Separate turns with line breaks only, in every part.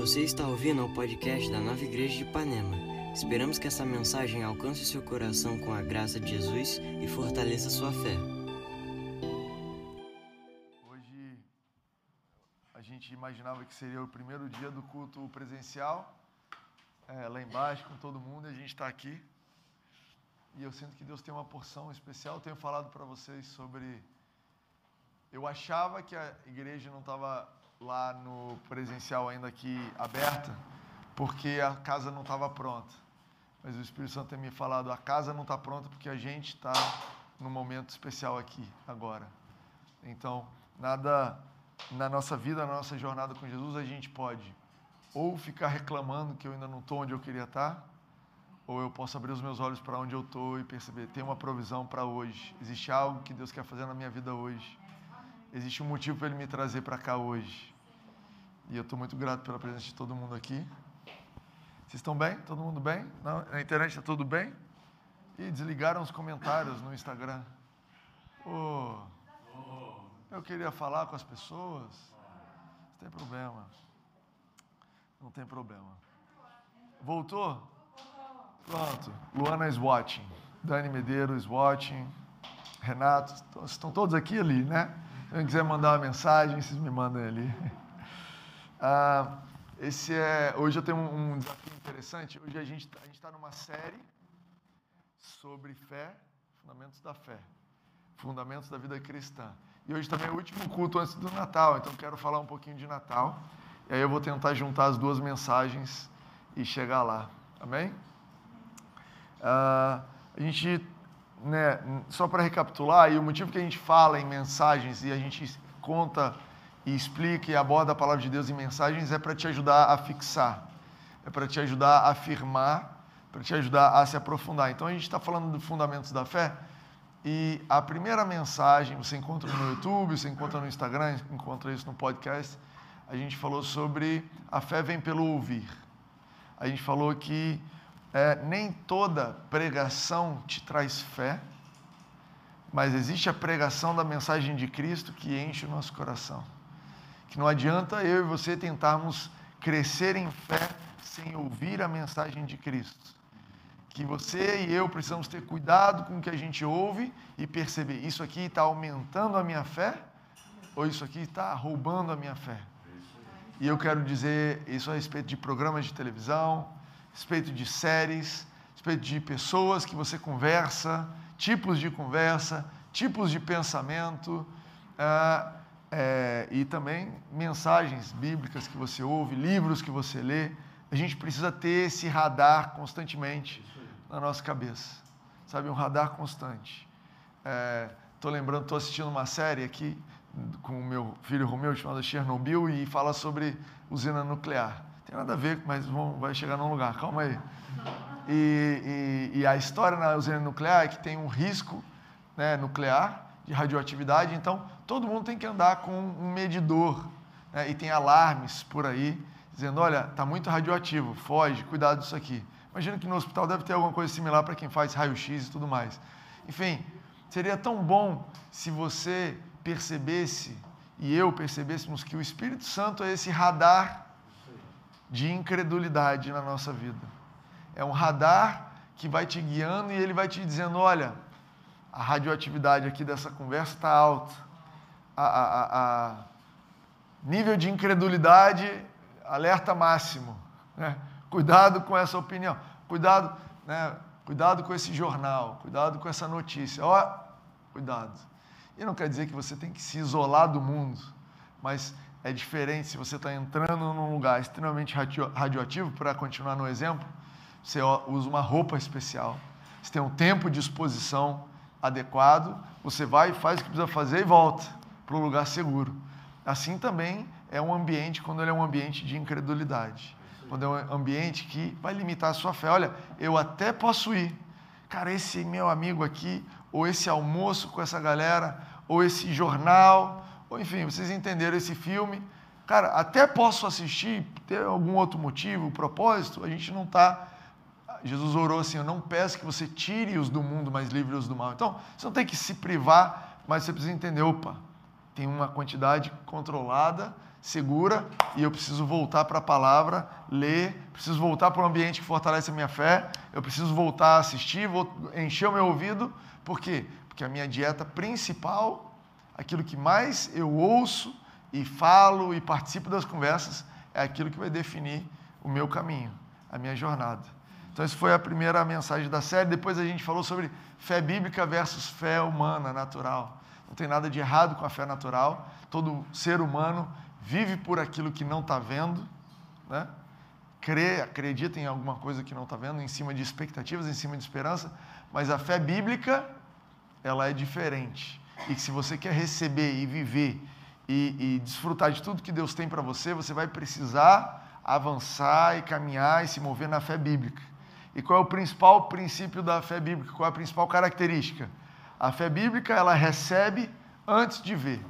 Você está ouvindo o podcast da Nova Igreja de Ipanema. Esperamos que essa mensagem alcance seu coração com a graça de Jesus e fortaleça sua fé.
Hoje a gente imaginava que seria o primeiro dia do culto presencial, é, lá embaixo com todo mundo, e a gente está aqui. E eu sinto que Deus tem uma porção especial. Eu tenho falado para vocês sobre. Eu achava que a igreja não estava lá no presencial ainda aqui aberta, porque a casa não estava pronta. Mas o Espírito Santo tem me falado, a casa não está pronta porque a gente está num momento especial aqui, agora. Então, nada na nossa vida, na nossa jornada com Jesus, a gente pode ou ficar reclamando que eu ainda não estou onde eu queria estar, ou eu posso abrir os meus olhos para onde eu estou e perceber, tem uma provisão para hoje. Existe algo que Deus quer fazer na minha vida hoje. Existe um motivo para Ele me trazer para cá hoje. E eu estou muito grato pela presença de todo mundo aqui. Vocês estão bem? Todo mundo bem? Na internet está tudo bem? E desligaram os comentários no Instagram. Oh, eu queria falar com as pessoas. Não tem problema. Não tem problema. Voltou? Pronto. Luana is watching. Dani Medeiros is watching. Renato, estão todos aqui ali, né? Alguém quiser mandar uma mensagem, vocês me mandem ali. Ah, esse é, hoje eu tenho um, um desafio interessante. Hoje a gente tá, está numa série sobre fé, fundamentos da fé, fundamentos da vida cristã. E hoje também é o último culto antes do Natal, então quero falar um pouquinho de Natal. E aí eu vou tentar juntar as duas mensagens e chegar lá. Amém? Ah, a gente, né, só para recapitular, e o motivo que a gente fala em mensagens e a gente conta e explica e aborda a palavra de Deus em mensagens é para te ajudar a fixar, é para te ajudar a afirmar, para te ajudar a se aprofundar. Então a gente está falando dos fundamentos da fé e a primeira mensagem você encontra no YouTube, você encontra no Instagram, encontra isso no podcast. A gente falou sobre a fé vem pelo ouvir. A gente falou que é, nem toda pregação te traz fé, mas existe a pregação da mensagem de Cristo que enche o nosso coração. Que não adianta eu e você tentarmos crescer em fé sem ouvir a mensagem de Cristo. Que você e eu precisamos ter cuidado com o que a gente ouve e perceber: isso aqui está aumentando a minha fé ou isso aqui está roubando a minha fé. E eu quero dizer isso a respeito de programas de televisão, respeito de séries, respeito de pessoas que você conversa, tipos de conversa, tipos de pensamento, uh, é, e também mensagens bíblicas que você ouve, livros que você lê. A gente precisa ter esse radar constantemente na nossa cabeça, sabe? Um radar constante. Estou é, lembrando, estou assistindo uma série aqui com o meu filho Romeu chamada Chernobyl e fala sobre usina nuclear tem nada a ver, mas vai chegar num lugar, calma aí. E, e, e, a história na usina nuclear é que tem um risco né, nuclear de radioatividade, então todo mundo tem que andar com um medidor. Né, e tem alarmes por aí, dizendo: olha, está muito radioativo, foge, cuidado disso aqui. Imagina que no hospital deve ter alguma coisa similar para quem faz raio-x e tudo mais. Enfim, seria tão bom se você percebesse e eu percebêssemos que o Espírito Santo é esse radar de incredulidade na nossa vida. É um radar que vai te guiando e ele vai te dizendo: olha, a radioatividade aqui dessa conversa está alta. A, a, a, nível de incredulidade, alerta máximo. Né? Cuidado com essa opinião. Cuidado, né? cuidado com esse jornal. Cuidado com essa notícia. Ó, cuidado. E não quer dizer que você tem que se isolar do mundo, mas é diferente se você está entrando num lugar extremamente radioativo, para continuar no exemplo, você usa uma roupa especial, você tem um tempo de exposição adequado, você vai, faz o que precisa fazer e volta para o lugar seguro. Assim também é um ambiente quando ele é um ambiente de incredulidade, quando é um ambiente que vai limitar a sua fé. Olha, eu até posso ir, cara, esse meu amigo aqui, ou esse almoço com essa galera, ou esse jornal, enfim, vocês entenderam esse filme. Cara, até posso assistir, ter algum outro motivo, propósito, a gente não está. Jesus orou assim: Eu não peço que você tire-os do mundo, mas livre-os do mal. Então, você não tem que se privar, mas você precisa entender: opa, tem uma quantidade controlada segura e eu preciso voltar para a palavra, ler, preciso voltar para o ambiente que fortalece a minha fé, eu preciso voltar a assistir, vou encher o meu ouvido. Por quê? Porque a minha dieta principal, aquilo que mais eu ouço e falo e participo das conversas, é aquilo que vai definir o meu caminho, a minha jornada. Então, essa foi a primeira mensagem da série. Depois a gente falou sobre fé bíblica versus fé humana, natural. Não tem nada de errado com a fé natural. Todo ser humano vive por aquilo que não está vendo, né? crê, acredita em alguma coisa que não está vendo, em cima de expectativas, em cima de esperança. Mas a fé bíblica, ela é diferente. E que se você quer receber e viver e, e desfrutar de tudo que Deus tem para você, você vai precisar avançar e caminhar e se mover na fé bíblica. E qual é o principal princípio da fé bíblica? Qual é a principal característica? A fé bíblica, ela recebe antes de ver.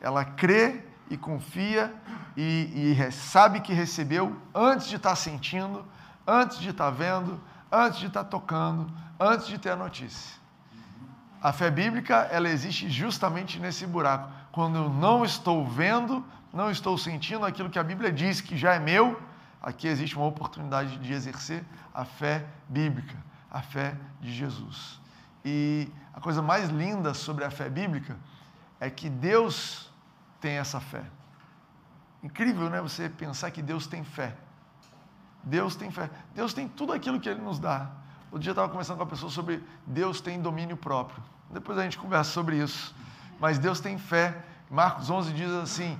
Ela crê e confia e, e sabe que recebeu antes de estar tá sentindo, antes de estar tá vendo, antes de estar tá tocando, antes de ter a notícia. A fé bíblica, ela existe justamente nesse buraco. Quando eu não estou vendo, não estou sentindo aquilo que a Bíblia diz que já é meu, aqui existe uma oportunidade de exercer a fé bíblica, a fé de Jesus. E a coisa mais linda sobre a fé bíblica é que Deus tem essa fé. Incrível, né? Você pensar que Deus tem fé. Deus tem fé. Deus tem tudo aquilo que Ele nos dá. Outro dia eu estava conversando com uma pessoa sobre Deus tem domínio próprio. Depois a gente conversa sobre isso. Mas Deus tem fé. Marcos 11 diz assim: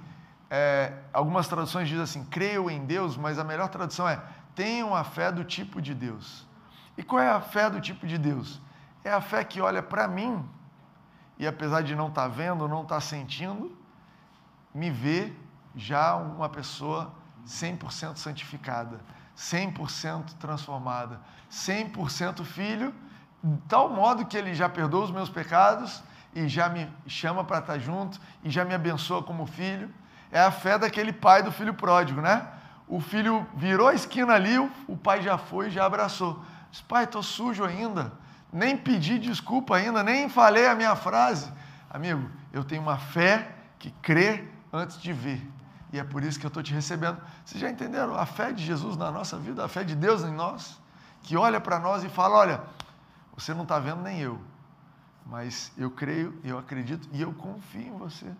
é, algumas traduções dizem assim, creio em Deus, mas a melhor tradução é tenham a fé do tipo de Deus. E qual é a fé do tipo de Deus? É a fé que olha para mim e apesar de não estar tá vendo, não estar tá sentindo, me vê já uma pessoa 100% santificada, 100% transformada, 100% filho, de tal modo que ele já perdoa os meus pecados e já me chama para estar junto e já me abençoa como filho. É a fé daquele pai do filho pródigo, né? O filho virou a esquina ali, o pai já foi e já abraçou. Diz, pai, estou sujo ainda, nem pedi desculpa ainda, nem falei a minha frase. Amigo, eu tenho uma fé que crê antes de ver. E é por isso que eu estou te recebendo. Vocês já entenderam a fé de Jesus na nossa vida, a fé de Deus em nós, que olha para nós e fala: olha, você não está vendo nem eu, mas eu creio, eu acredito e eu confio em você.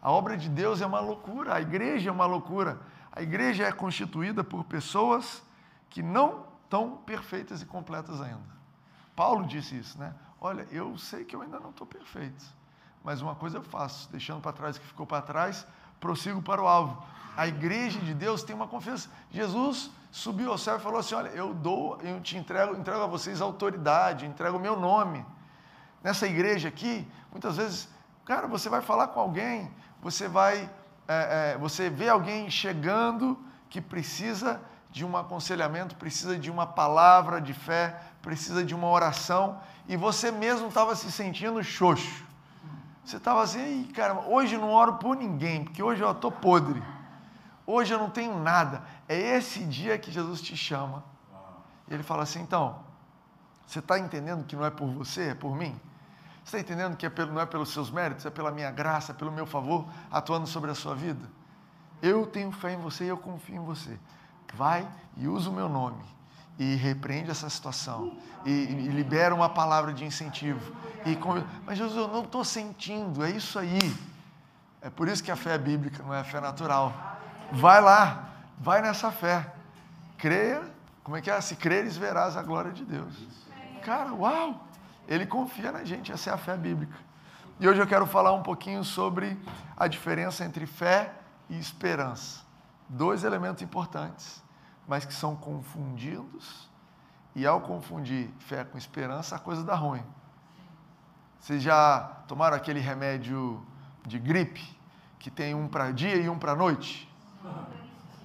A obra de Deus é uma loucura, a igreja é uma loucura. A igreja é constituída por pessoas que não estão perfeitas e completas ainda. Paulo disse isso, né? Olha, eu sei que eu ainda não estou perfeito, mas uma coisa eu faço, deixando para trás o que ficou para trás, prossigo para o alvo. A igreja de Deus tem uma confiança. Jesus subiu ao céu e falou assim: Olha, eu dou, eu te entrego, entrego a vocês autoridade, entrego o meu nome. Nessa igreja aqui, muitas vezes, cara, você vai falar com alguém, você vai, é, é, você vê alguém chegando que precisa de um aconselhamento, precisa de uma palavra de fé, precisa de uma oração, e você mesmo estava se sentindo xoxo. Você estava assim, cara, hoje eu não oro por ninguém, porque hoje eu estou podre. Hoje eu não tenho nada. É esse dia que Jesus te chama. E ele fala assim: então, você está entendendo que não é por você, é por mim? Você está entendendo que é pelo, não é pelos seus méritos, é pela minha graça, pelo meu favor, atuando sobre a sua vida? Eu tenho fé em você e eu confio em você. Vai e usa o meu nome e repreende essa situação e, e libera uma palavra de incentivo. E Mas Jesus, eu não estou sentindo, é isso aí. É por isso que a fé é bíblica, não é a fé natural. Vai lá, vai nessa fé. Creia, como é que é? Se creres, verás a glória de Deus. Cara, uau! Ele confia na gente, essa é a fé bíblica. E hoje eu quero falar um pouquinho sobre a diferença entre fé e esperança. Dois elementos importantes, mas que são confundidos, e ao confundir fé com esperança, a coisa dá ruim. Vocês já tomaram aquele remédio de gripe, que tem um para dia e um para noite?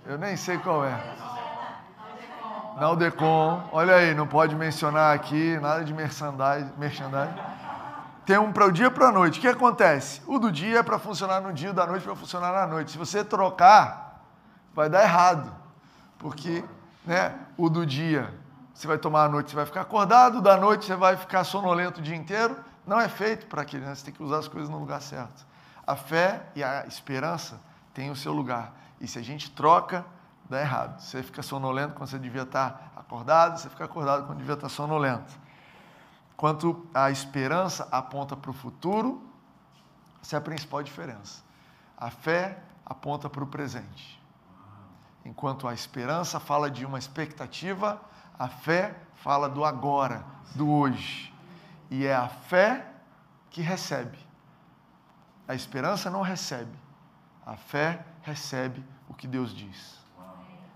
Eu nem sei qual é. Naldecon, olha aí, não pode mencionar aqui, nada de merchandising. Tem um para o dia e para a noite. O que acontece? O do dia é para funcionar no dia, o da noite para funcionar na noite. Se você trocar, vai dar errado. Porque né, o do dia você vai tomar à noite, você vai ficar acordado, da noite você vai ficar sonolento o dia inteiro. Não é feito para aquilo, né? você tem que usar as coisas no lugar certo. A fé e a esperança tem o seu lugar. E se a gente troca, dá errado. Você fica sonolento quando você devia estar acordado, você fica acordado quando devia estar sonolento. Quanto a esperança aponta para o futuro, essa é a principal diferença. A fé aponta para o presente. Enquanto a esperança fala de uma expectativa, a fé fala do agora, do hoje. E é a fé que recebe. A esperança não recebe. A fé recebe o que Deus diz.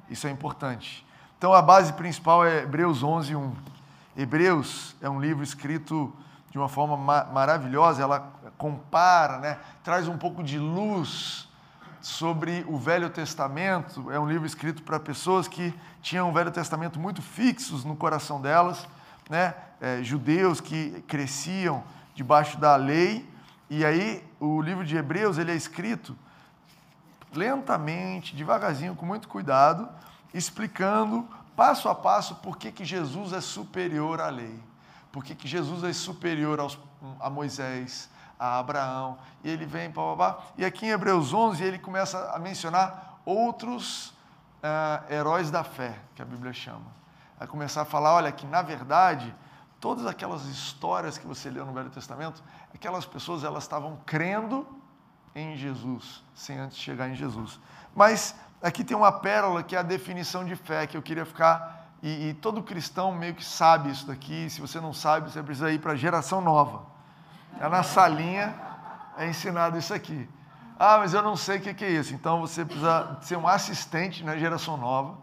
Isso é importante. Então a base principal é Hebreus 11, 1. Hebreus é um livro escrito de uma forma ma maravilhosa, ela compara, né, traz um pouco de luz sobre o Velho Testamento. É um livro escrito para pessoas que tinham o Velho Testamento muito fixos no coração delas, né, é, judeus que cresciam debaixo da lei. E aí o livro de Hebreus ele é escrito lentamente, devagarzinho, com muito cuidado, explicando passo a passo por que, que Jesus é superior à lei, por que, que Jesus é superior aos, a Moisés, a Abraão, e ele vem, pá, pá, e aqui em Hebreus 11 ele começa a mencionar outros uh, heróis da fé, que a Bíblia chama. Vai começar a falar, olha, que na verdade, todas aquelas histórias que você leu no Velho Testamento, aquelas pessoas elas estavam crendo em Jesus, sem antes chegar em Jesus. Mas aqui tem uma pérola que é a definição de fé, que eu queria ficar. E, e todo cristão meio que sabe isso daqui. Se você não sabe, você precisa ir para a geração nova. É na salinha é ensinado isso aqui. Ah, mas eu não sei o que é isso. Então você precisa ser um assistente na geração nova.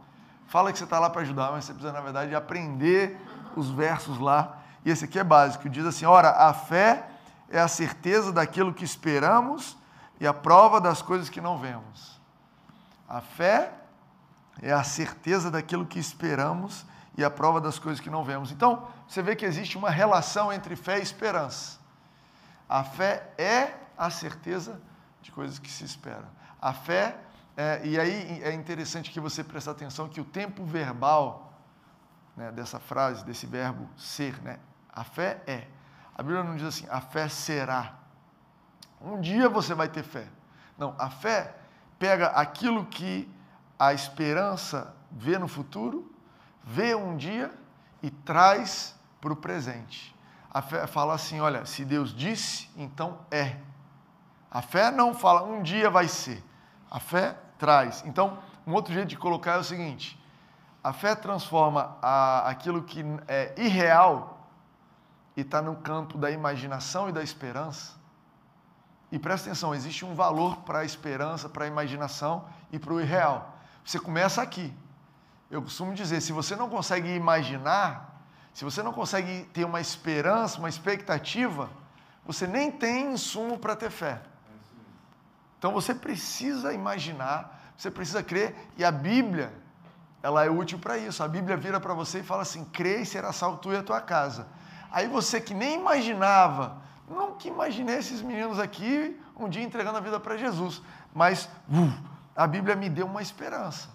Fala que você está lá para ajudar, mas você precisa, na verdade, aprender os versos lá. E esse aqui é básico. Diz assim: ora, a fé é a certeza daquilo que esperamos e a prova das coisas que não vemos. A fé é a certeza daquilo que esperamos e a prova das coisas que não vemos. Então, você vê que existe uma relação entre fé e esperança. A fé é a certeza de coisas que se esperam. A fé, é, e aí é interessante que você preste atenção que o tempo verbal né, dessa frase, desse verbo ser, né, a fé é. A Bíblia não diz assim, a fé será. Um dia você vai ter fé. Não, a fé pega aquilo que a esperança vê no futuro, vê um dia e traz para o presente. A fé fala assim: olha, se Deus disse, então é. A fé não fala um dia vai ser. A fé traz. Então, um outro jeito de colocar é o seguinte: a fé transforma a, aquilo que é irreal e está no campo da imaginação e da esperança e presta atenção, existe um valor para a esperança, para a imaginação e para o irreal. Você começa aqui. Eu costumo dizer, se você não consegue imaginar, se você não consegue ter uma esperança, uma expectativa, você nem tem insumo para ter fé. Então você precisa imaginar, você precisa crer, e a Bíblia, ela é útil para isso. A Bíblia vira para você e fala assim: crê e será salvo tu e a tua casa. Aí você que nem imaginava, Nunca imaginei esses meninos aqui um dia entregando a vida para Jesus. Mas uh, a Bíblia me deu uma esperança.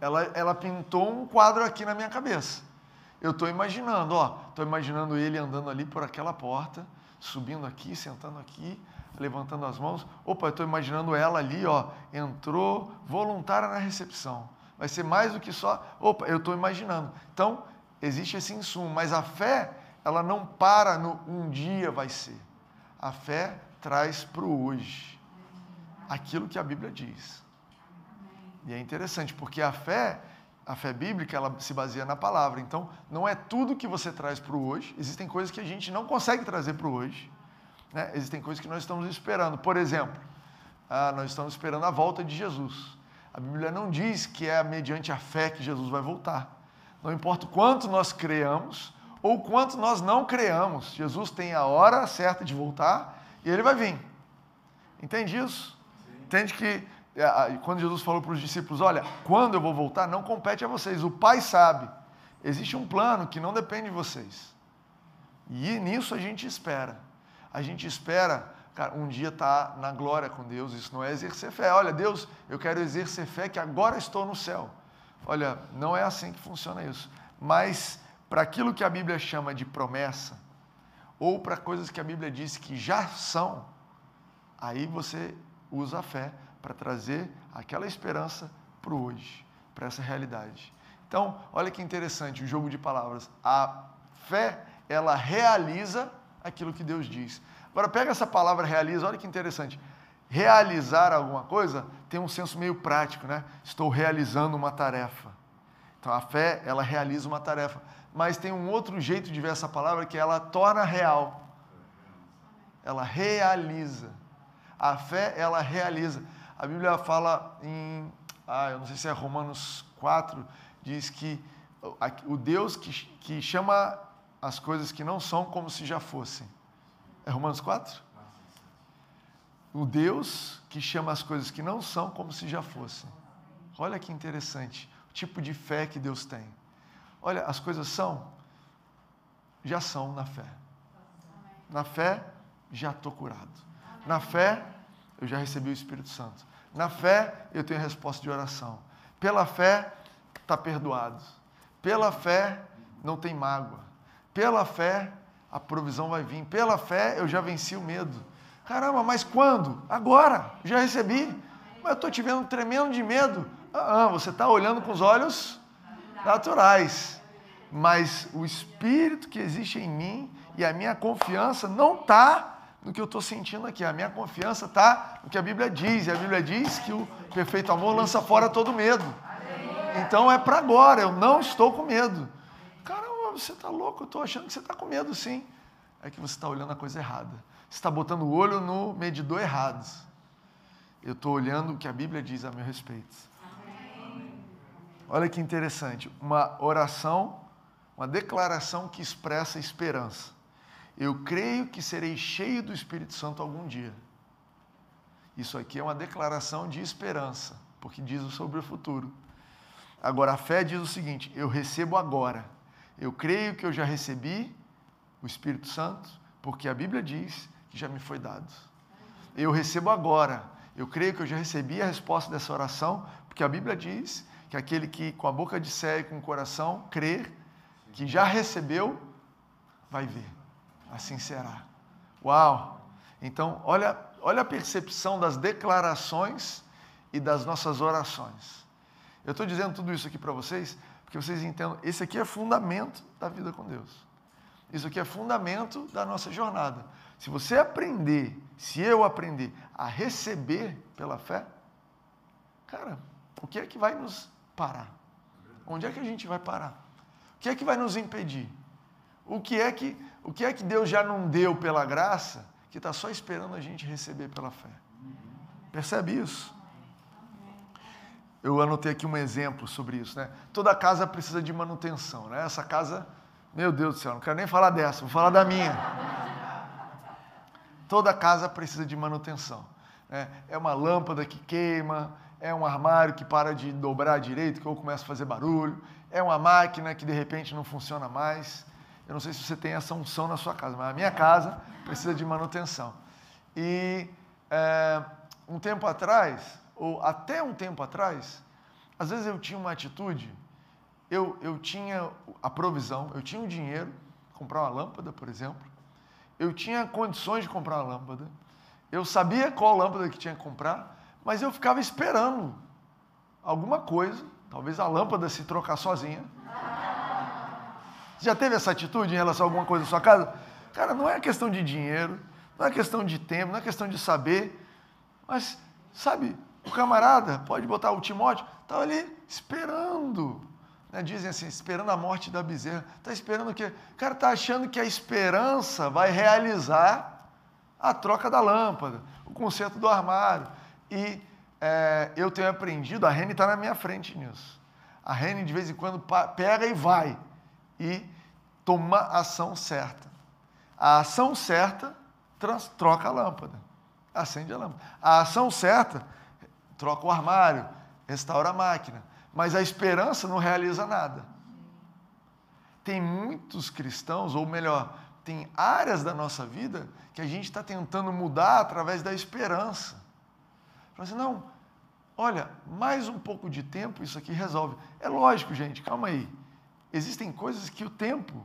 Ela, ela pintou um quadro aqui na minha cabeça. Eu estou imaginando, ó, estou imaginando ele andando ali por aquela porta, subindo aqui, sentando aqui, levantando as mãos. Opa, estou imaginando ela ali, ó, entrou voluntária na recepção. Vai ser mais do que só. Opa, eu estou imaginando. Então, existe esse insumo, mas a fé ela não para no um dia vai ser. A fé traz para o hoje aquilo que a Bíblia diz. E é interessante, porque a fé, a fé bíblica, ela se baseia na palavra. Então, não é tudo que você traz para o hoje. Existem coisas que a gente não consegue trazer para o hoje. Né? Existem coisas que nós estamos esperando. Por exemplo, ah, nós estamos esperando a volta de Jesus. A Bíblia não diz que é mediante a fé que Jesus vai voltar. Não importa o quanto nós creamos, ou quanto nós não creamos. Jesus tem a hora certa de voltar e ele vai vir. Entende isso? Sim. Entende que quando Jesus falou para os discípulos: Olha, quando eu vou voltar, não compete a vocês, o Pai sabe. Existe um plano que não depende de vocês. E nisso a gente espera. A gente espera, cara, um dia estar tá na glória com Deus. Isso não é exercer fé. Olha, Deus, eu quero exercer fé que agora estou no céu. Olha, não é assim que funciona isso. Mas para aquilo que a Bíblia chama de promessa, ou para coisas que a Bíblia diz que já são, aí você usa a fé para trazer aquela esperança para o hoje, para essa realidade. Então, olha que interessante o jogo de palavras. A fé, ela realiza aquilo que Deus diz. Agora, pega essa palavra realiza, olha que interessante. Realizar alguma coisa tem um senso meio prático, né? Estou realizando uma tarefa. Então, a fé, ela realiza uma tarefa. Mas tem um outro jeito de ver essa palavra que ela torna real. Ela realiza. A fé, ela realiza. A Bíblia fala em, ah, eu não sei se é Romanos 4, diz que o Deus que, que chama as coisas que não são como se já fossem. É Romanos 4? O Deus que chama as coisas que não são como se já fossem. Olha que interessante o tipo de fé que Deus tem. Olha, as coisas são, já são na fé. Na fé, já estou curado. Na fé, eu já recebi o Espírito Santo. Na fé, eu tenho resposta de oração. Pela fé, está perdoado. Pela fé, não tem mágoa. Pela fé, a provisão vai vir. Pela fé, eu já venci o medo. Caramba, mas quando? Agora, já recebi. Mas eu estou te vendo tremendo de medo. Ah, ah você está olhando com os olhos naturais. Mas o Espírito que existe em mim e a minha confiança não está no que eu estou sentindo aqui. A minha confiança está no que a Bíblia diz. E a Bíblia diz que o perfeito amor lança fora todo medo. Então é para agora, eu não estou com medo. Caramba, você está louco, eu estou achando que você está com medo sim. É que você está olhando a coisa errada. Você está botando o olho no medidor errado. Eu estou olhando o que a Bíblia diz a meu respeito. Olha que interessante. Uma oração, uma declaração que expressa esperança. Eu creio que serei cheio do Espírito Santo algum dia. Isso aqui é uma declaração de esperança, porque diz sobre o futuro. Agora, a fé diz o seguinte: eu recebo agora. Eu creio que eu já recebi o Espírito Santo, porque a Bíblia diz que já me foi dado. Eu recebo agora. Eu creio que eu já recebi a resposta dessa oração, porque a Bíblia diz que aquele que com a boca disser e com o coração crer que já recebeu, vai ver. Assim será. Uau! Então, olha, olha a percepção das declarações e das nossas orações. Eu estou dizendo tudo isso aqui para vocês porque vocês entendam, esse aqui é fundamento da vida com Deus. Isso aqui é fundamento da nossa jornada. Se você aprender, se eu aprender a receber pela fé, cara, o que é que vai nos parar? Onde é que a gente vai parar? O que é que vai nos impedir? O que é que, o que, é que Deus já não deu pela graça que está só esperando a gente receber pela fé? Percebe isso? Eu anotei aqui um exemplo sobre isso, né? Toda casa precisa de manutenção, né? Essa casa, meu Deus do céu, não quero nem falar dessa, vou falar da minha. Toda casa precisa de manutenção. Né? É uma lâmpada que queima, é um armário que para de dobrar direito, que ou começa a fazer barulho, é uma máquina que de repente não funciona mais. Eu não sei se você tem essa unção na sua casa, mas a minha casa precisa de manutenção. E é, um tempo atrás, ou até um tempo atrás, às vezes eu tinha uma atitude, eu, eu tinha a provisão, eu tinha o dinheiro, comprar uma lâmpada, por exemplo, eu tinha condições de comprar uma lâmpada, eu sabia qual lâmpada que tinha que comprar, mas eu ficava esperando alguma coisa, talvez a lâmpada se trocar sozinha. Já teve essa atitude em relação a alguma coisa na sua casa? Cara, não é questão de dinheiro, não é questão de tempo, não é questão de saber, mas, sabe, o camarada, pode botar o Timóteo, estava ali esperando. Né? Dizem assim, esperando a morte da bezerra. Está esperando o quê? O cara está achando que a esperança vai realizar a troca da lâmpada, o conserto do armário. E é, eu tenho aprendido, a Rene está na minha frente nisso. A Rene, de vez em quando, pega e vai. E toma a ação certa. A ação certa troca a lâmpada. Acende a lâmpada. A ação certa troca o armário, restaura a máquina. Mas a esperança não realiza nada. Tem muitos cristãos, ou melhor, tem áreas da nossa vida que a gente está tentando mudar através da esperança. Fala assim, não, olha, mais um pouco de tempo isso aqui resolve. É lógico, gente, calma aí. Existem coisas que o tempo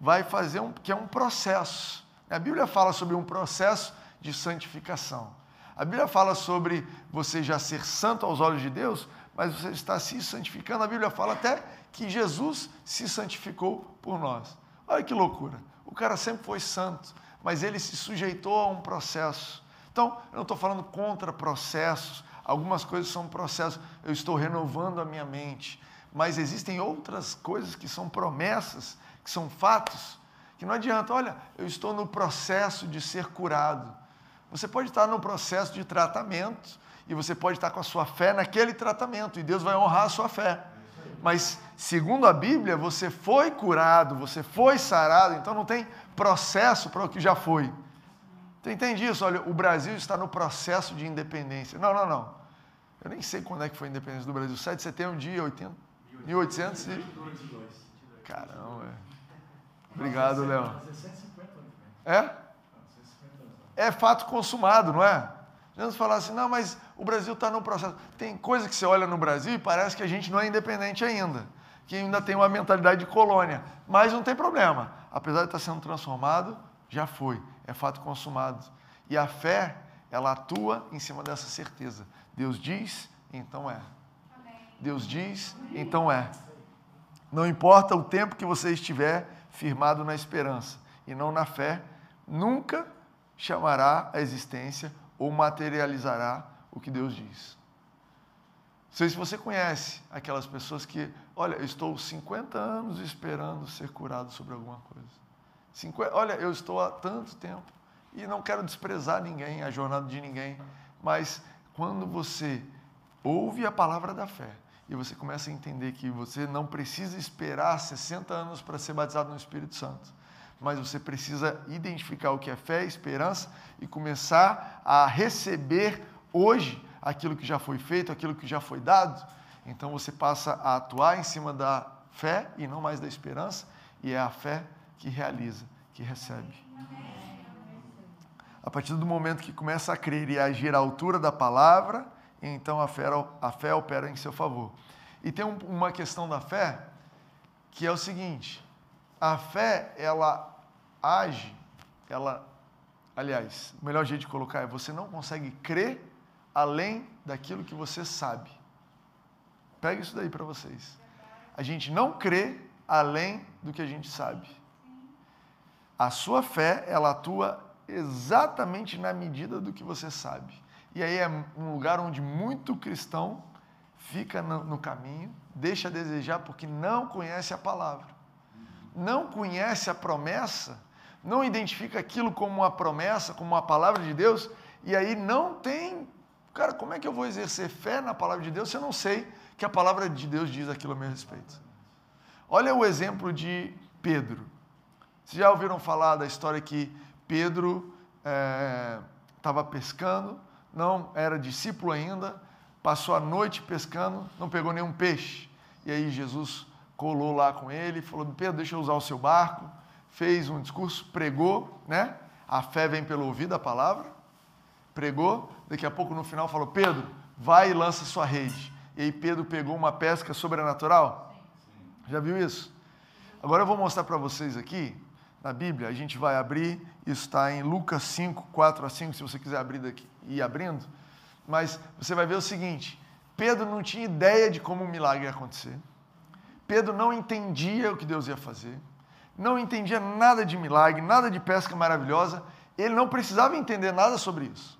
vai fazer, um, que é um processo. A Bíblia fala sobre um processo de santificação. A Bíblia fala sobre você já ser santo aos olhos de Deus, mas você está se santificando. A Bíblia fala até que Jesus se santificou por nós. Olha que loucura. O cara sempre foi santo, mas ele se sujeitou a um processo. Então, eu não estou falando contra processos, algumas coisas são processos, eu estou renovando a minha mente, mas existem outras coisas que são promessas, que são fatos, que não adianta, olha, eu estou no processo de ser curado. Você pode estar no processo de tratamento e você pode estar com a sua fé naquele tratamento e Deus vai honrar a sua fé. Mas, segundo a Bíblia, você foi curado, você foi sarado, então não tem processo para o que já foi. Você entende isso? Olha, o Brasil está no processo de independência. Não, não, não. Eu nem sei quando é que foi a independência do Brasil. 7 de setembro de 80, 1800 e... Caramba. Obrigado, Léo. É? é fato consumado, não é? Jesus falar assim, não, mas o Brasil está no processo. Tem coisa que você olha no Brasil e parece que a gente não é independente ainda, que ainda tem uma mentalidade de colônia. Mas não tem problema. Apesar de estar sendo transformado, já foi. É fato consumado. E a fé, ela atua em cima dessa certeza. Deus diz, então é. Deus diz, então é. Não importa o tempo que você estiver firmado na esperança e não na fé, nunca chamará a existência ou materializará o que Deus diz. Não sei se você conhece aquelas pessoas que, olha, eu estou 50 anos esperando ser curado sobre alguma coisa. 50, olha, eu estou há tanto tempo e não quero desprezar ninguém, a jornada de ninguém, mas quando você ouve a palavra da fé e você começa a entender que você não precisa esperar 60 anos para ser batizado no Espírito Santo, mas você precisa identificar o que é fé, esperança e começar a receber hoje aquilo que já foi feito, aquilo que já foi dado. Então você passa a atuar em cima da fé e não mais da esperança, e é a fé que realiza, que recebe. A partir do momento que começa a crer e agir à altura da palavra, então a fé, a fé opera em seu favor. E tem um, uma questão da fé que é o seguinte: a fé, ela age, ela, aliás, o melhor jeito de colocar é você não consegue crer além daquilo que você sabe. Pega isso daí para vocês. A gente não crê além do que a gente sabe. A sua fé, ela atua exatamente na medida do que você sabe. E aí é um lugar onde muito cristão fica no, caminho, deixa a desejar porque não conhece a palavra. Não conhece a promessa não identifica aquilo como uma promessa, como uma palavra de Deus, e aí não tem. Cara, como é que eu vou exercer fé na palavra de Deus se eu não sei que a palavra de Deus diz aquilo a meu respeito? Olha o exemplo de Pedro. Vocês já ouviram falar da história que Pedro estava é, pescando, não era discípulo ainda, passou a noite pescando, não pegou nenhum peixe. E aí Jesus colou lá com ele e falou: Pedro, deixa eu usar o seu barco fez um discurso, pregou, né? A fé vem pelo ouvido, a palavra. Pregou, daqui a pouco no final falou: Pedro, vai e lança sua rede. E aí Pedro pegou uma pesca sobrenatural. Já viu isso? Agora eu vou mostrar para vocês aqui, na Bíblia, a gente vai abrir, isso está em Lucas 5, 4 a 5, se você quiser abrir daqui e ir abrindo. Mas você vai ver o seguinte: Pedro não tinha ideia de como o milagre ia acontecer. Pedro não entendia o que Deus ia fazer não entendia nada de milagre, nada de pesca maravilhosa, ele não precisava entender nada sobre isso.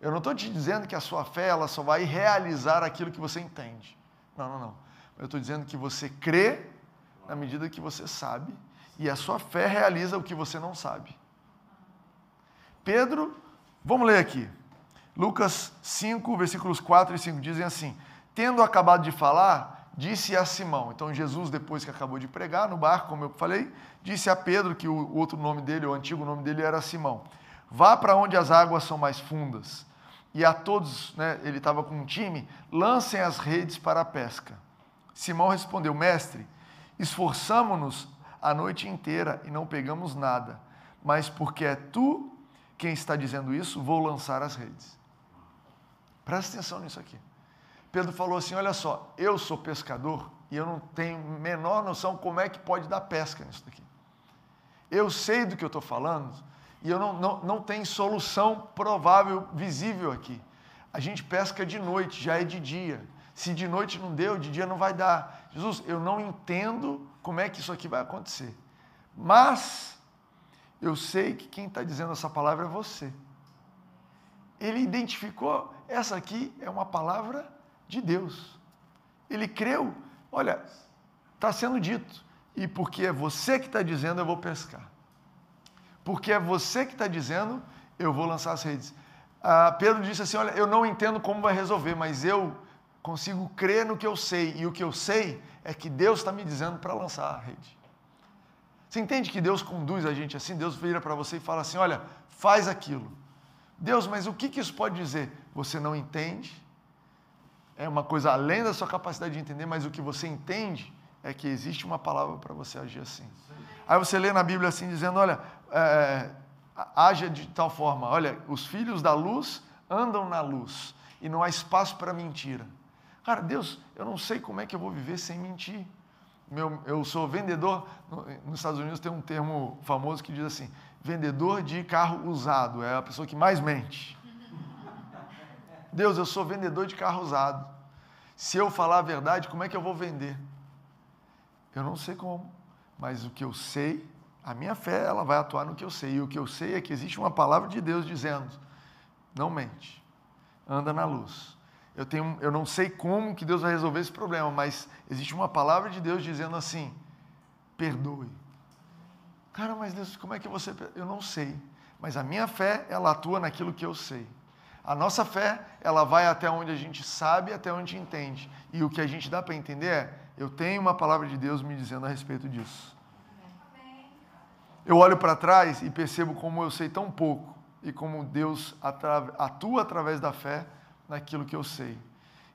Eu não estou te dizendo que a sua fé ela só vai realizar aquilo que você entende. Não, não, não. Eu estou dizendo que você crê na medida que você sabe, e a sua fé realiza o que você não sabe. Pedro, vamos ler aqui. Lucas 5, versículos 4 e 5 dizem assim: Tendo acabado de falar, disse a Simão. Então Jesus, depois que acabou de pregar no barco, como eu falei, disse a Pedro, que o outro nome dele, o antigo nome dele era Simão: Vá para onde as águas são mais fundas. E a todos, né, ele estava com um time, lancem as redes para a pesca. Simão respondeu: Mestre, esforçamo-nos a noite inteira e não pegamos nada, mas porque é tu quem está dizendo isso, vou lançar as redes. Presta atenção nisso aqui. Pedro falou assim: Olha só, eu sou pescador e eu não tenho menor noção como é que pode dar pesca nisso daqui. Eu sei do que eu estou falando E eu não, não, não tem solução provável, visível aqui. A gente pesca de noite, já é de dia. Se de noite não deu, de dia não vai dar. Jesus, eu não entendo como é que isso aqui vai acontecer. Mas eu sei que quem está dizendo essa palavra é você. Ele identificou, essa aqui é uma palavra de Deus. Ele creu, olha, está sendo dito. E porque é você que está dizendo, eu vou pescar. Porque é você que está dizendo, eu vou lançar as redes. Ah, Pedro disse assim: Olha, eu não entendo como vai resolver, mas eu consigo crer no que eu sei. E o que eu sei é que Deus está me dizendo para lançar a rede. Você entende que Deus conduz a gente assim? Deus vira para você e fala assim: Olha, faz aquilo. Deus, mas o que, que isso pode dizer? Você não entende, é uma coisa além da sua capacidade de entender, mas o que você entende é que existe uma palavra para você agir assim. Aí você lê na Bíblia assim, dizendo: olha, é, haja de tal forma, olha, os filhos da luz andam na luz e não há espaço para mentira. Cara, Deus, eu não sei como é que eu vou viver sem mentir. Meu, eu sou vendedor, nos Estados Unidos tem um termo famoso que diz assim: vendedor de carro usado, é a pessoa que mais mente. Deus, eu sou vendedor de carro usado. Se eu falar a verdade, como é que eu vou vender? Eu não sei como, mas o que eu sei, a minha fé, ela vai atuar no que eu sei. E o que eu sei é que existe uma palavra de Deus dizendo: não mente, anda na luz. Eu, tenho, eu não sei como que Deus vai resolver esse problema, mas existe uma palavra de Deus dizendo assim: perdoe. Cara, mas Deus, como é que você. Eu não sei. Mas a minha fé, ela atua naquilo que eu sei. A nossa fé, ela vai até onde a gente sabe, até onde entende. E o que a gente dá para entender é: eu tenho uma palavra de Deus me dizendo a respeito disso. Eu olho para trás e percebo como eu sei tão pouco e como Deus atua através da fé naquilo que eu sei.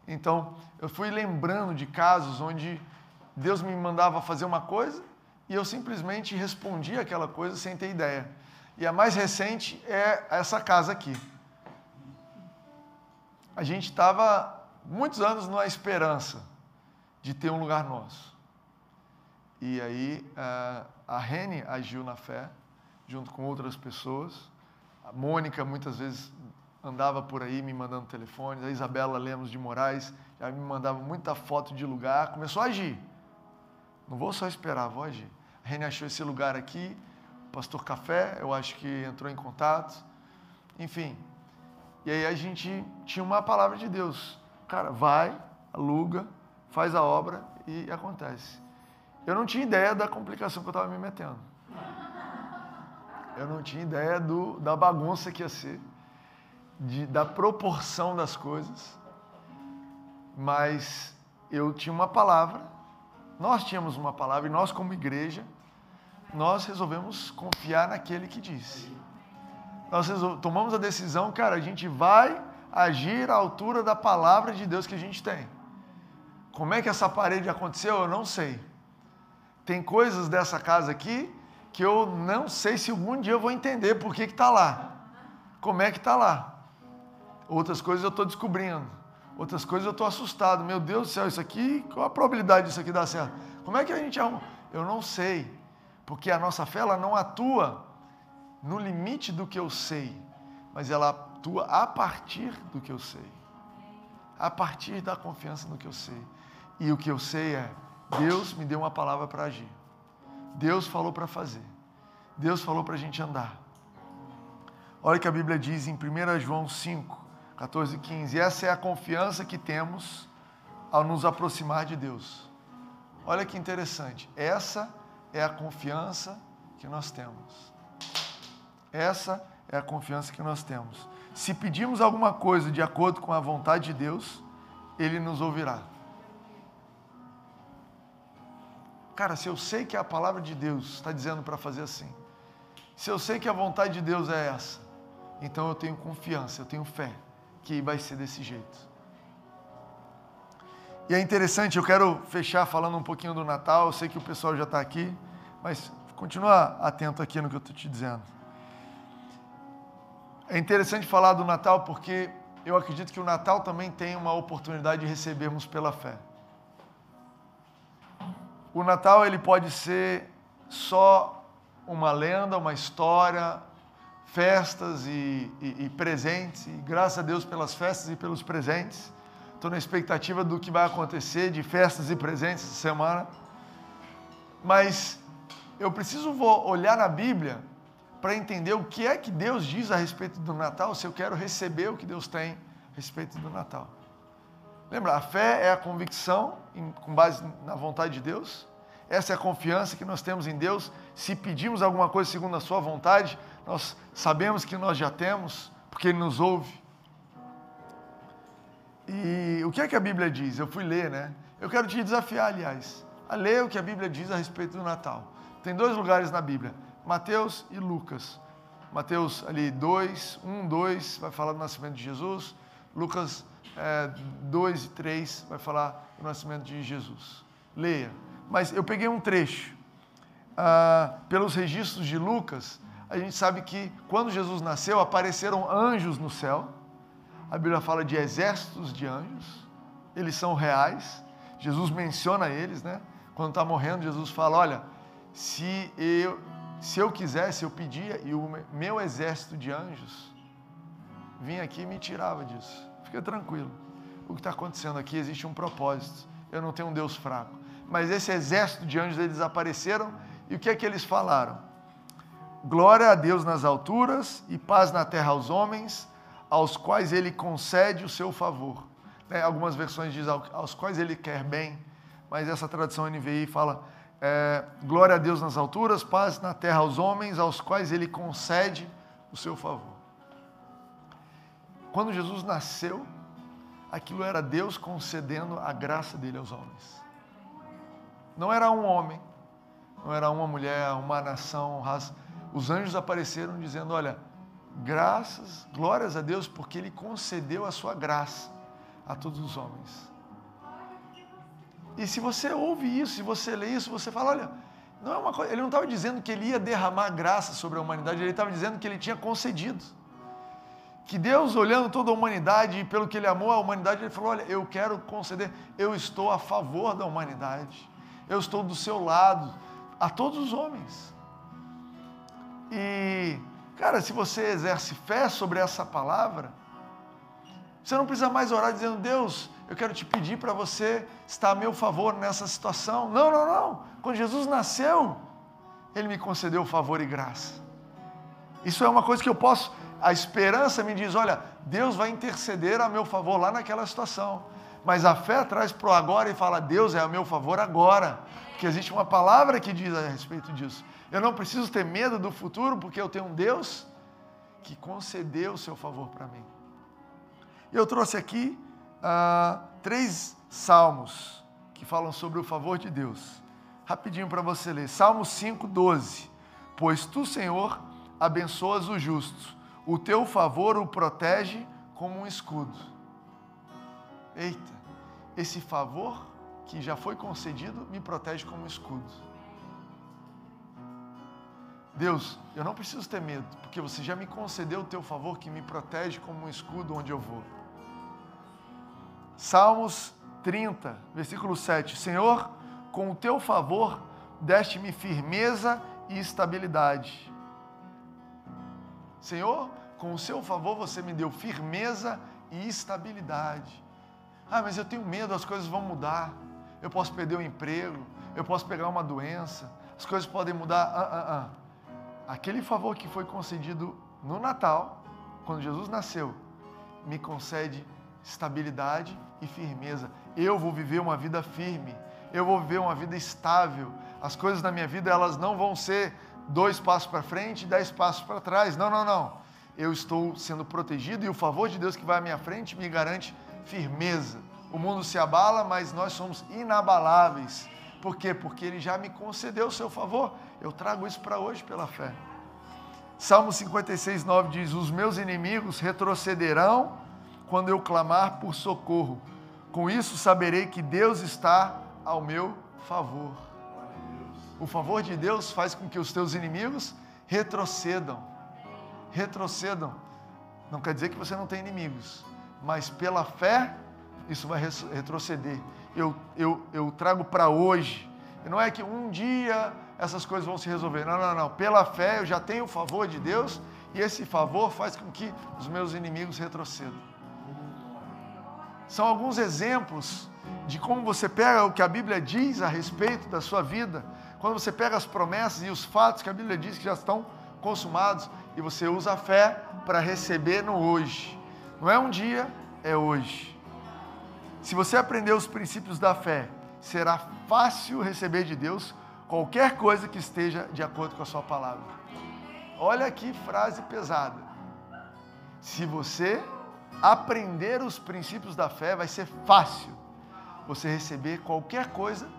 Então, eu fui lembrando de casos onde Deus me mandava fazer uma coisa e eu simplesmente respondia aquela coisa sem ter ideia. E a mais recente é essa casa aqui. A gente estava muitos anos na esperança de ter um lugar nosso. E aí a Rene agiu na fé, junto com outras pessoas. A Mônica muitas vezes andava por aí me mandando telefones. A Isabela Lemos de Moraes já me mandava muita foto de lugar. Começou a agir. Não vou só esperar, vou agir. A Rene achou esse lugar aqui, o Pastor Café, eu acho que entrou em contato. Enfim. E aí a gente tinha uma palavra de Deus. Cara, vai, aluga, faz a obra e acontece. Eu não tinha ideia da complicação que eu estava me metendo. Eu não tinha ideia do, da bagunça que ia ser, de, da proporção das coisas. Mas eu tinha uma palavra, nós tínhamos uma palavra e nós, como igreja, nós resolvemos confiar naquele que disse. Nós tomamos a decisão, cara, a gente vai agir à altura da palavra de Deus que a gente tem. Como é que essa parede aconteceu? Eu não sei. Tem coisas dessa casa aqui que eu não sei se algum dia eu vou entender por que está lá. Como é que está lá. Outras coisas eu estou descobrindo. Outras coisas eu estou assustado. Meu Deus do céu, isso aqui, qual a probabilidade disso aqui dar certo? Como é que a gente arruma? Eu não sei. Porque a nossa fé ela não atua no limite do que eu sei, mas ela atua a partir do que eu sei. A partir da confiança no que eu sei. E o que eu sei é: Deus me deu uma palavra para agir. Deus falou para fazer. Deus falou para a gente andar. Olha o que a Bíblia diz em 1 João 5, 14 e 15. Essa é a confiança que temos ao nos aproximar de Deus. Olha que interessante. Essa é a confiança que nós temos. Essa é a confiança que nós temos. Se pedimos alguma coisa de acordo com a vontade de Deus, Ele nos ouvirá. Cara, se eu sei que a palavra de Deus está dizendo para fazer assim, se eu sei que a vontade de Deus é essa, então eu tenho confiança, eu tenho fé que vai ser desse jeito. E é interessante, eu quero fechar falando um pouquinho do Natal. Eu sei que o pessoal já está aqui, mas continua atento aqui no que eu estou te dizendo. É interessante falar do Natal porque eu acredito que o Natal também tem uma oportunidade de recebermos pela fé. O Natal ele pode ser só uma lenda, uma história, festas e, e, e presentes, e graças a Deus pelas festas e pelos presentes. Estou na expectativa do que vai acontecer de festas e presentes essa semana. Mas eu preciso olhar na Bíblia para entender o que é que Deus diz a respeito do Natal, se eu quero receber o que Deus tem a respeito do Natal. Lembra, a fé é a convicção em, com base na vontade de Deus. Essa é a confiança que nós temos em Deus. Se pedimos alguma coisa segundo a Sua vontade, nós sabemos que nós já temos, porque Ele nos ouve. E o que é que a Bíblia diz? Eu fui ler, né? Eu quero te desafiar, aliás, a ler o que a Bíblia diz a respeito do Natal. Tem dois lugares na Bíblia, Mateus e Lucas. Mateus ali 2, 1, 2 vai falar do nascimento de Jesus. Lucas é, 2 e 3 vai falar do nascimento de Jesus. Leia. Mas eu peguei um trecho. Ah, pelos registros de Lucas, a gente sabe que quando Jesus nasceu, apareceram anjos no céu. A Bíblia fala de exércitos de anjos. Eles são reais. Jesus menciona eles, né? Quando está morrendo, Jesus fala: Olha, se eu, se eu quisesse, eu pedia e o meu exército de anjos vinha aqui e me tirava disso. Fica tranquilo. O que está acontecendo aqui existe um propósito. Eu não tenho um Deus fraco. Mas esse exército de anjos eles apareceram e o que é que eles falaram? Glória a Deus nas alturas e paz na terra aos homens, aos quais ele concede o seu favor. Né? Algumas versões dizem aos quais ele quer bem, mas essa tradução NVI fala é, glória a Deus nas alturas, paz na terra aos homens, aos quais ele concede o seu favor. Quando Jesus nasceu, aquilo era Deus concedendo a graça dele aos homens. Não era um homem, não era uma mulher, uma nação, raça. Os anjos apareceram dizendo: Olha, graças, glórias a Deus, porque Ele concedeu a sua graça a todos os homens. E se você ouve isso, se você lê isso, você fala: Olha, não é uma coisa, ele não estava dizendo que ele ia derramar graça sobre a humanidade, ele estava dizendo que ele tinha concedido. Que Deus, olhando toda a humanidade e pelo que ele amou a humanidade, ele falou: Olha, eu quero conceder, eu estou a favor da humanidade, eu estou do seu lado, a todos os homens. E, cara, se você exerce fé sobre essa palavra, você não precisa mais orar dizendo: Deus, eu quero te pedir para você estar a meu favor nessa situação. Não, não, não. Quando Jesus nasceu, Ele me concedeu favor e graça. Isso é uma coisa que eu posso. A esperança me diz: olha, Deus vai interceder a meu favor lá naquela situação. Mas a fé traz para o agora e fala: Deus é a meu favor agora. Porque existe uma palavra que diz a respeito disso. Eu não preciso ter medo do futuro, porque eu tenho um Deus que concedeu o seu favor para mim. Eu trouxe aqui ah, três salmos que falam sobre o favor de Deus. Rapidinho para você ler. Salmo 5, 12. Pois tu, Senhor, abençoas o justo, o teu favor o protege como um escudo. Eita, esse favor que já foi concedido me protege como um escudo. Deus, eu não preciso ter medo, porque você já me concedeu o teu favor que me protege como um escudo onde eu vou. Salmos 30, versículo 7. Senhor, com o teu favor deste-me firmeza e estabilidade. Senhor, com o seu favor você me deu firmeza e estabilidade. Ah, mas eu tenho medo, as coisas vão mudar. Eu posso perder o emprego, eu posso pegar uma doença, as coisas podem mudar. Ah, ah, ah. Aquele favor que foi concedido no Natal, quando Jesus nasceu, me concede estabilidade e firmeza. Eu vou viver uma vida firme, eu vou viver uma vida estável. As coisas na minha vida, elas não vão ser dois passos para frente e dez passos para trás. Não, não, não. Eu estou sendo protegido e o favor de Deus que vai à minha frente me garante firmeza. O mundo se abala, mas nós somos inabaláveis. Por quê? Porque Ele já me concedeu o seu favor. Eu trago isso para hoje pela fé. Salmo 56, 9 diz: Os meus inimigos retrocederão quando eu clamar por socorro. Com isso saberei que Deus está ao meu favor. O favor de Deus faz com que os teus inimigos retrocedam. Retrocedam. Não quer dizer que você não tem inimigos, mas pela fé isso vai retroceder. Eu, eu, eu trago para hoje. E não é que um dia essas coisas vão se resolver. Não, não, não. Pela fé eu já tenho o favor de Deus E esse favor faz com que os meus inimigos retrocedam. São alguns exemplos de como você pega o que a Bíblia diz a respeito da sua vida, quando você pega as promessas e os fatos que a Bíblia diz que já estão consumados e você usa a fé para receber no hoje. Não é um dia, é hoje. Se você aprender os princípios da fé, será fácil receber de Deus qualquer coisa que esteja de acordo com a sua palavra. Olha que frase pesada. Se você aprender os princípios da fé, vai ser fácil você receber qualquer coisa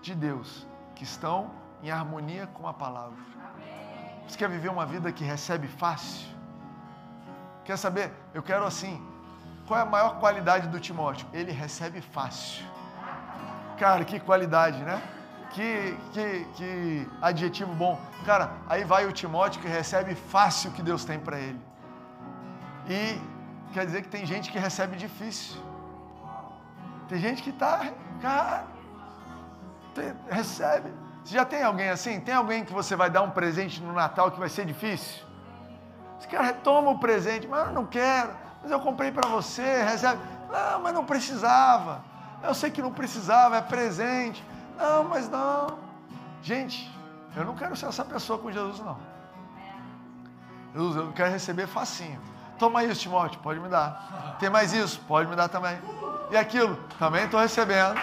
de Deus que estão em harmonia com a palavra. Você quer viver uma vida que recebe fácil? Quer saber? Eu quero assim. Qual é a maior qualidade do Timóteo? Ele recebe fácil. Cara, que qualidade, né? Que, que, que adjetivo bom. Cara, aí vai o Timóteo que recebe fácil o que Deus tem para ele. E quer dizer que tem gente que recebe difícil. Tem gente que está, cara, tem, recebe. Você já tem alguém assim? Tem alguém que você vai dar um presente no Natal que vai ser difícil? Esse cara toma o presente, mas eu não quero, mas eu comprei para você, recebe. Não, mas não precisava. Eu sei que não precisava, é presente. Não, mas não. Gente, eu não quero ser essa pessoa com Jesus, não. Jesus, eu quero receber facinho. Toma isso, Timóteo, pode me dar. Tem mais isso? Pode me dar também. E aquilo? Também estou recebendo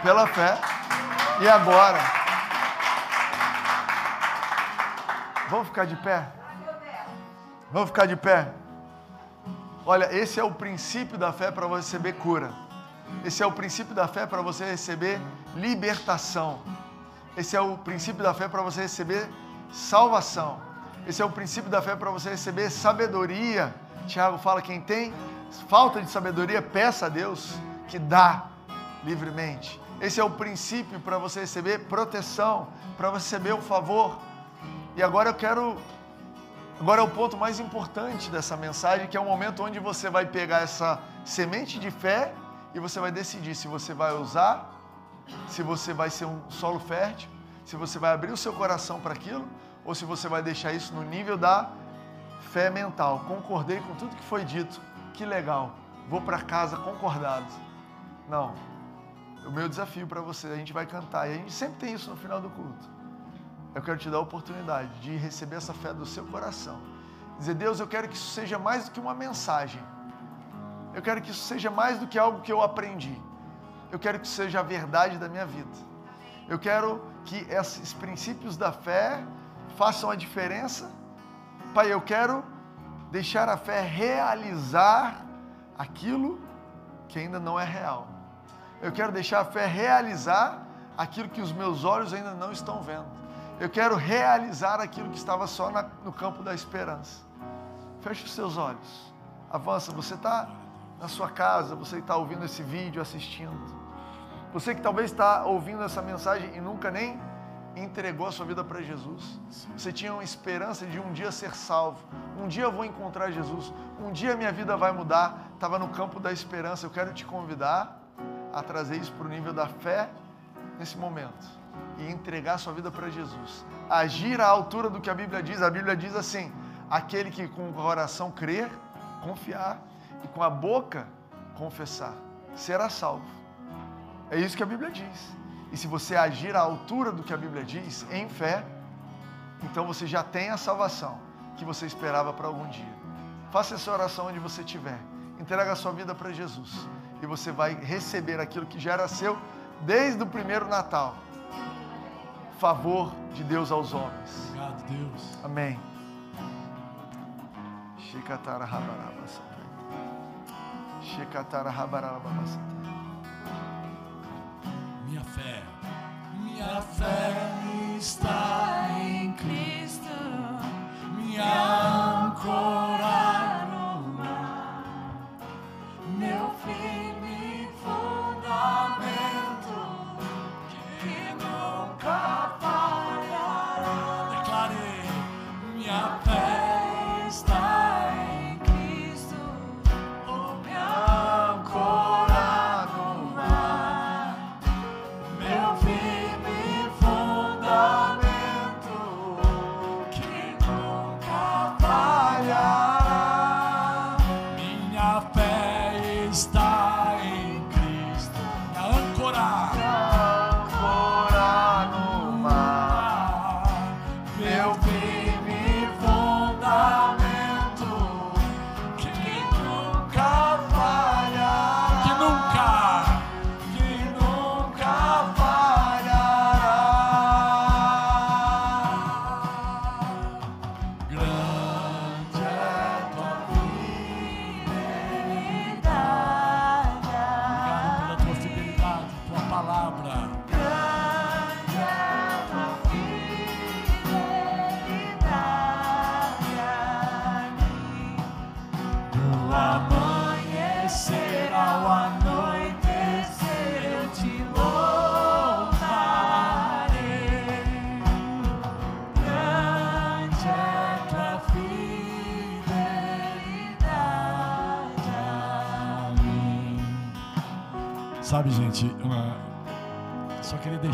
pela fé. E agora? Vamos ficar de pé? Vamos ficar de pé? Olha, esse é o princípio da fé para você receber cura. Esse é o princípio da fé para você receber libertação. Esse é o princípio da fé para você receber salvação. Esse é o princípio da fé para você receber sabedoria. Tiago fala: quem tem falta de sabedoria, peça a Deus que dá livremente. Esse é o princípio para você receber proteção, para você receber o favor. E agora eu quero. Agora é o ponto mais importante dessa mensagem, que é o momento onde você vai pegar essa semente de fé e você vai decidir se você vai usar, se você vai ser um solo fértil, se você vai abrir o seu coração para aquilo, ou se você vai deixar isso no nível da fé mental. Concordei com tudo que foi dito, que legal, vou para casa concordado. Não, o meu desafio para você, a gente vai cantar, e a gente sempre tem isso no final do culto. Eu quero te dar a oportunidade de receber essa fé do seu coração. Dizer, Deus, eu quero que isso seja mais do que uma mensagem. Eu quero que isso seja mais do que algo que eu aprendi. Eu quero que isso seja a verdade da minha vida. Eu quero que esses princípios da fé façam a diferença. Pai, eu quero deixar a fé realizar aquilo que ainda não é real. Eu quero deixar a fé realizar aquilo que os meus olhos ainda não estão vendo. Eu quero realizar aquilo que estava só na, no campo da esperança. Feche os seus olhos. Avança. Você está na sua casa, você está ouvindo esse vídeo, assistindo. Você que talvez está ouvindo essa mensagem e nunca nem entregou a sua vida para Jesus. Você tinha uma esperança de um dia ser salvo. Um dia eu vou encontrar Jesus. Um dia minha vida vai mudar. Estava no campo da esperança. Eu quero te convidar a trazer isso para o nível da fé nesse momento e entregar sua vida para Jesus. Agir à altura do que a Bíblia diz. A Bíblia diz assim: aquele que com o coração crer, confiar e com a boca confessar, será salvo. É isso que a Bíblia diz. E se você agir à altura do que a Bíblia diz, em fé, então você já tem a salvação que você esperava para algum dia. Faça essa oração onde você estiver. Entrega a sua vida para Jesus. E você vai receber aquilo que já era seu desde o primeiro Natal. Favor de Deus aos homens.
Obrigado, Deus.
Amém.
Minha fé, minha fé está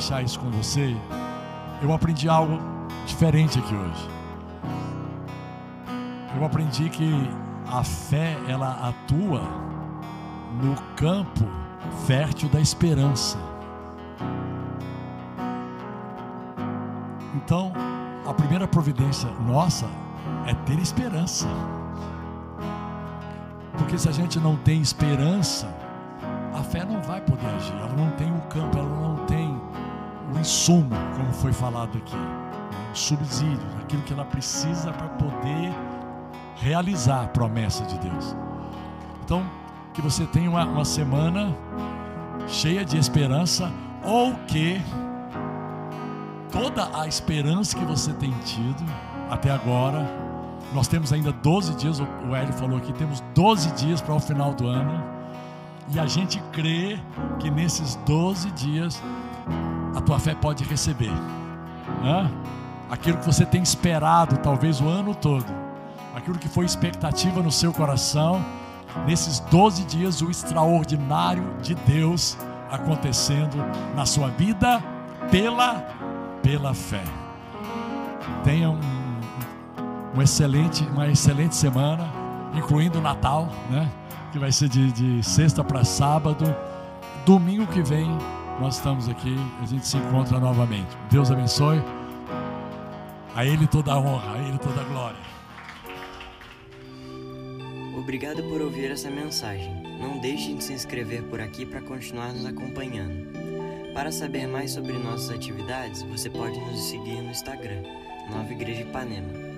deixar isso com você. Eu aprendi algo diferente aqui hoje. Eu aprendi que a fé ela atua no campo fértil da esperança. Então, a primeira providência nossa é ter esperança. Porque se a gente não tem esperança, a fé não vai poder agir, ela não tem o campo, ela não tem o insumo, como foi falado aqui, né? o subsídio, aquilo que ela precisa para poder realizar a promessa de Deus. Então, que você tenha uma, uma semana cheia de esperança, ou que toda a esperança que você tem tido até agora, nós temos ainda 12 dias, o Hélio falou aqui, temos 12 dias para o final do ano. E a gente crê que nesses 12 dias a tua fé pode receber. Hã? Aquilo que você tem esperado, talvez o ano todo. Aquilo que foi expectativa no seu coração. Nesses 12 dias, o extraordinário de Deus acontecendo na sua vida pela, pela fé. Tenha um, um excelente, uma excelente semana, incluindo o Natal, né? que vai ser de, de sexta para sábado. Domingo que vem nós estamos aqui, a gente se encontra novamente. Deus abençoe. A Ele toda a honra, a Ele toda a glória.
Obrigado por ouvir essa mensagem. Não deixe de se inscrever por aqui para continuar nos acompanhando. Para saber mais sobre nossas atividades, você pode nos seguir no Instagram, Nova Igreja Ipanema.